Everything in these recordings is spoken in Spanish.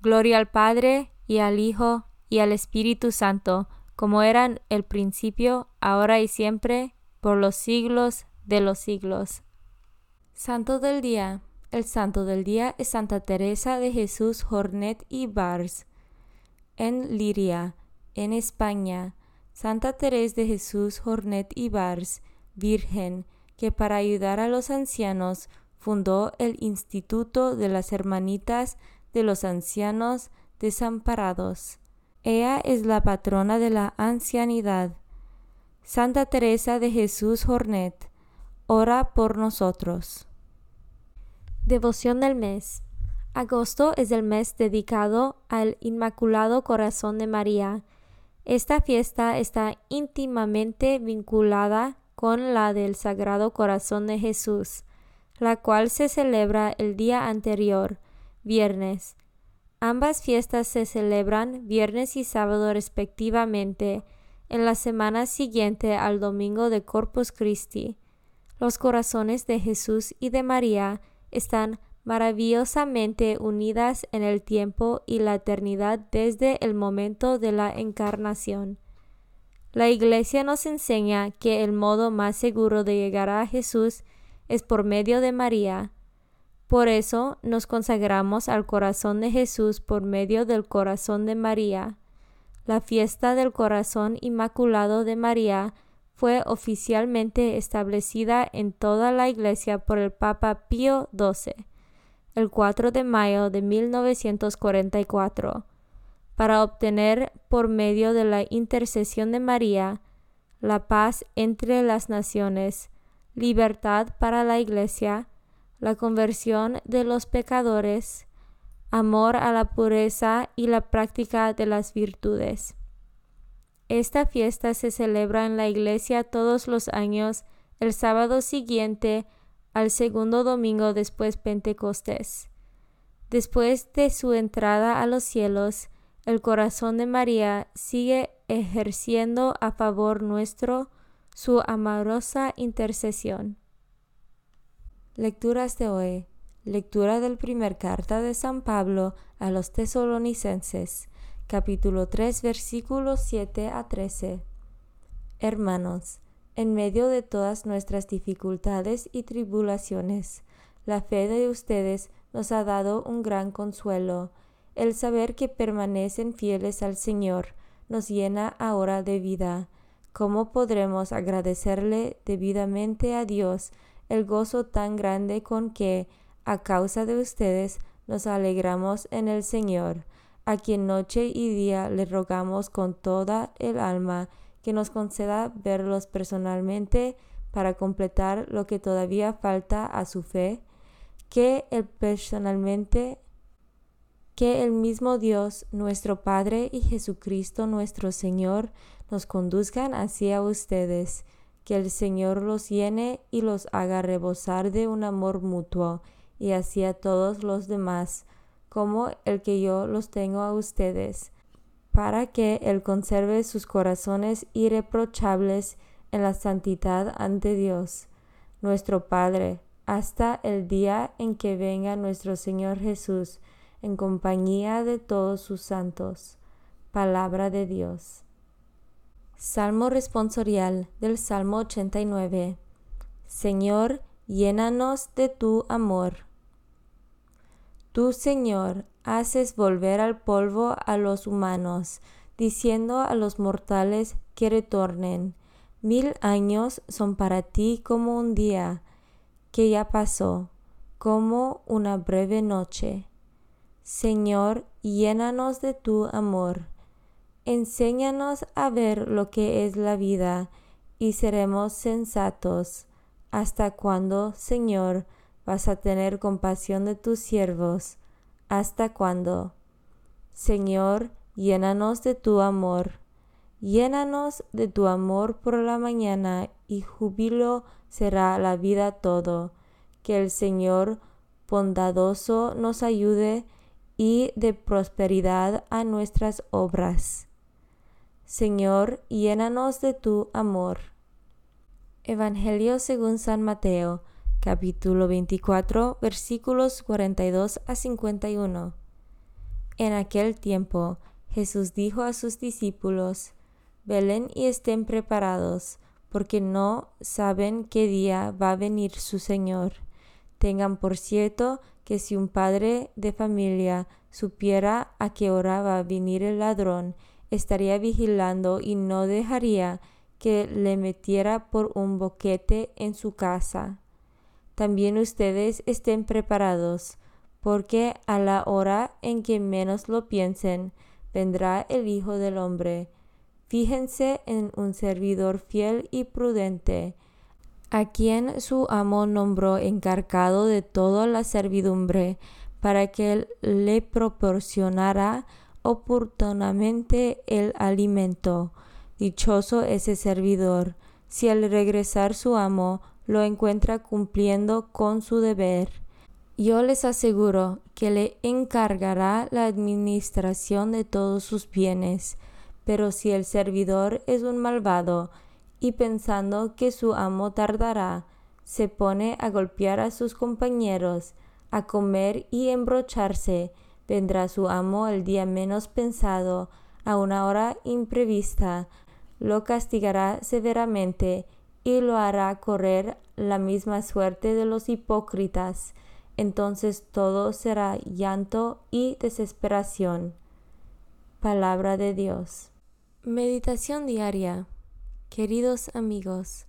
Gloria al Padre, y al Hijo, y al Espíritu Santo, como eran el principio, ahora y siempre, por los siglos de los siglos. Santo del Día. El santo del día es Santa Teresa de Jesús Jornet y Bars. En Liria, en España, Santa Teresa de Jesús Jornet y Bars, virgen, que para ayudar a los ancianos fundó el Instituto de las Hermanitas de los Ancianos Desamparados. Ella es la patrona de la ancianidad. Santa Teresa de Jesús Jornet, ora por nosotros. Devoción del mes. Agosto es el mes dedicado al Inmaculado Corazón de María. Esta fiesta está íntimamente vinculada con la del Sagrado Corazón de Jesús, la cual se celebra el día anterior, viernes. Ambas fiestas se celebran viernes y sábado respectivamente, en la semana siguiente al domingo de Corpus Christi. Los corazones de Jesús y de María están maravillosamente unidas en el tiempo y la eternidad desde el momento de la encarnación. La Iglesia nos enseña que el modo más seguro de llegar a Jesús es por medio de María. Por eso nos consagramos al corazón de Jesús por medio del corazón de María. La fiesta del corazón inmaculado de María fue oficialmente establecida en toda la Iglesia por el Papa Pío XII el 4 de mayo de 1944 para obtener por medio de la intercesión de María la paz entre las naciones, libertad para la Iglesia, la conversión de los pecadores, amor a la pureza y la práctica de las virtudes. Esta fiesta se celebra en la iglesia todos los años el sábado siguiente al segundo domingo después Pentecostés. Después de su entrada a los cielos, el corazón de María sigue ejerciendo a favor nuestro su amorosa intercesión. Lecturas de hoy. Lectura del primer carta de San Pablo a los tesalonicenses capítulo 3, versículos 7 a 13. Hermanos, En medio de todas nuestras dificultades y tribulaciones, la fe de ustedes nos ha dado un gran consuelo. El saber que permanecen fieles al Señor nos llena ahora de vida. ¿Cómo podremos agradecerle debidamente a Dios el gozo tan grande con que, a causa de ustedes, nos alegramos en el Señor, a quien noche y día le rogamos con toda el alma que nos conceda verlos personalmente para completar lo que todavía falta a su fe, que el personalmente que el mismo Dios, nuestro Padre y Jesucristo nuestro Señor nos conduzcan hacia ustedes, que el Señor los llene y los haga rebosar de un amor mutuo y hacia todos los demás, como el que yo los tengo a ustedes para que Él conserve sus corazones irreprochables en la santidad ante Dios, nuestro Padre, hasta el día en que venga nuestro Señor Jesús, en compañía de todos sus santos. Palabra de Dios. Salmo responsorial del Salmo 89. Señor, llénanos de tu amor. Tú, Señor, haces volver al polvo a los humanos, diciendo a los mortales que retornen. Mil años son para ti como un día que ya pasó, como una breve noche. Señor, llénanos de tu amor. Enséñanos a ver lo que es la vida y seremos sensatos. ¿Hasta cuándo, Señor, vas a tener compasión de tus siervos? ¿Hasta cuándo? Señor, llénanos de tu amor. Llénanos de tu amor por la mañana y júbilo será la vida todo. Que el Señor bondadoso nos ayude y de prosperidad a nuestras obras. Señor, llénanos de tu amor. Evangelio según San Mateo capítulo 24, versículos 42 a 51. En aquel tiempo Jesús dijo a sus discípulos, Velen y estén preparados, porque no saben qué día va a venir su Señor. Tengan por cierto que si un padre de familia supiera a qué hora va a venir el ladrón, estaría vigilando y no dejaría que le metiera por un boquete en su casa también ustedes estén preparados, porque a la hora en que menos lo piensen, vendrá el Hijo del Hombre. Fíjense en un servidor fiel y prudente, a quien su amo nombró encargado de toda la servidumbre, para que le proporcionara oportunamente el alimento. Dichoso ese servidor, si al regresar su amo lo encuentra cumpliendo con su deber. Yo les aseguro que le encargará la administración de todos sus bienes, pero si el servidor es un malvado y pensando que su amo tardará, se pone a golpear a sus compañeros, a comer y embrocharse, vendrá su amo el día menos pensado, a una hora imprevista, lo castigará severamente y lo hará correr la misma suerte de los hipócritas. Entonces todo será llanto y desesperación. Palabra de Dios. Meditación diaria. Queridos amigos,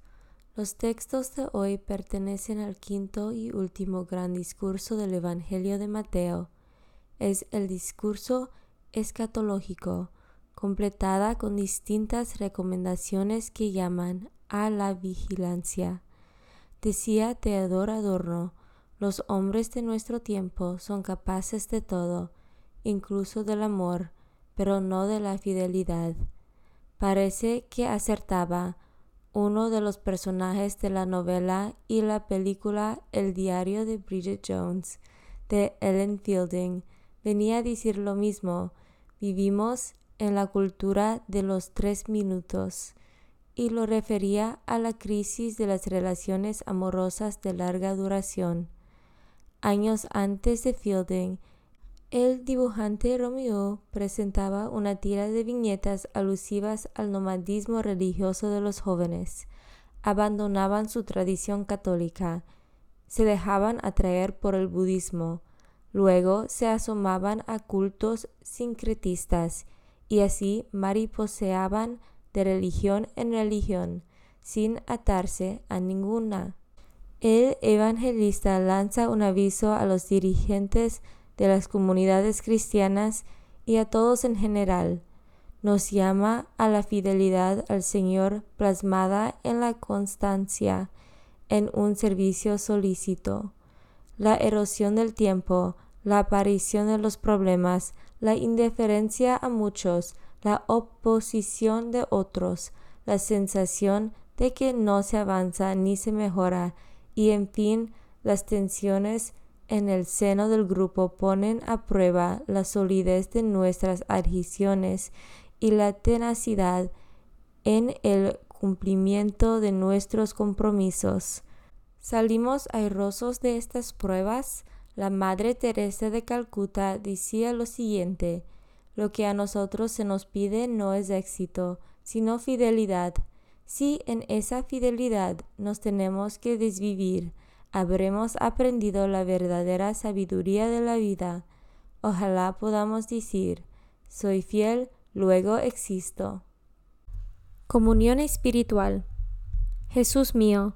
los textos de hoy pertenecen al quinto y último gran discurso del Evangelio de Mateo. Es el discurso escatológico, completada con distintas recomendaciones que llaman a la vigilancia. Decía Teodoro Adorno, los hombres de nuestro tiempo son capaces de todo, incluso del amor, pero no de la fidelidad. Parece que acertaba uno de los personajes de la novela y la película El diario de Bridget Jones de Ellen Fielding venía a decir lo mismo. Vivimos en la cultura de los tres minutos y lo refería a la crisis de las relaciones amorosas de larga duración. Años antes de Fielding, el dibujante Romeo presentaba una tira de viñetas alusivas al nomadismo religioso de los jóvenes. abandonaban su tradición católica, se dejaban atraer por el budismo, luego se asomaban a cultos sincretistas y así mariposeaban de religión en religión, sin atarse a ninguna. El evangelista lanza un aviso a los dirigentes de las comunidades cristianas y a todos en general. Nos llama a la fidelidad al Señor plasmada en la constancia en un servicio solícito. La erosión del tiempo, la aparición de los problemas, la indiferencia a muchos, la oposición de otros, la sensación de que no se avanza ni se mejora, y en fin las tensiones en el seno del grupo ponen a prueba la solidez de nuestras adhesiones y la tenacidad en el cumplimiento de nuestros compromisos. Salimos airosos de estas pruebas. La Madre Teresa de Calcuta decía lo siguiente, lo que a nosotros se nos pide no es éxito, sino fidelidad. Si en esa fidelidad nos tenemos que desvivir, habremos aprendido la verdadera sabiduría de la vida. Ojalá podamos decir, soy fiel, luego existo. Comunión espiritual. Jesús mío,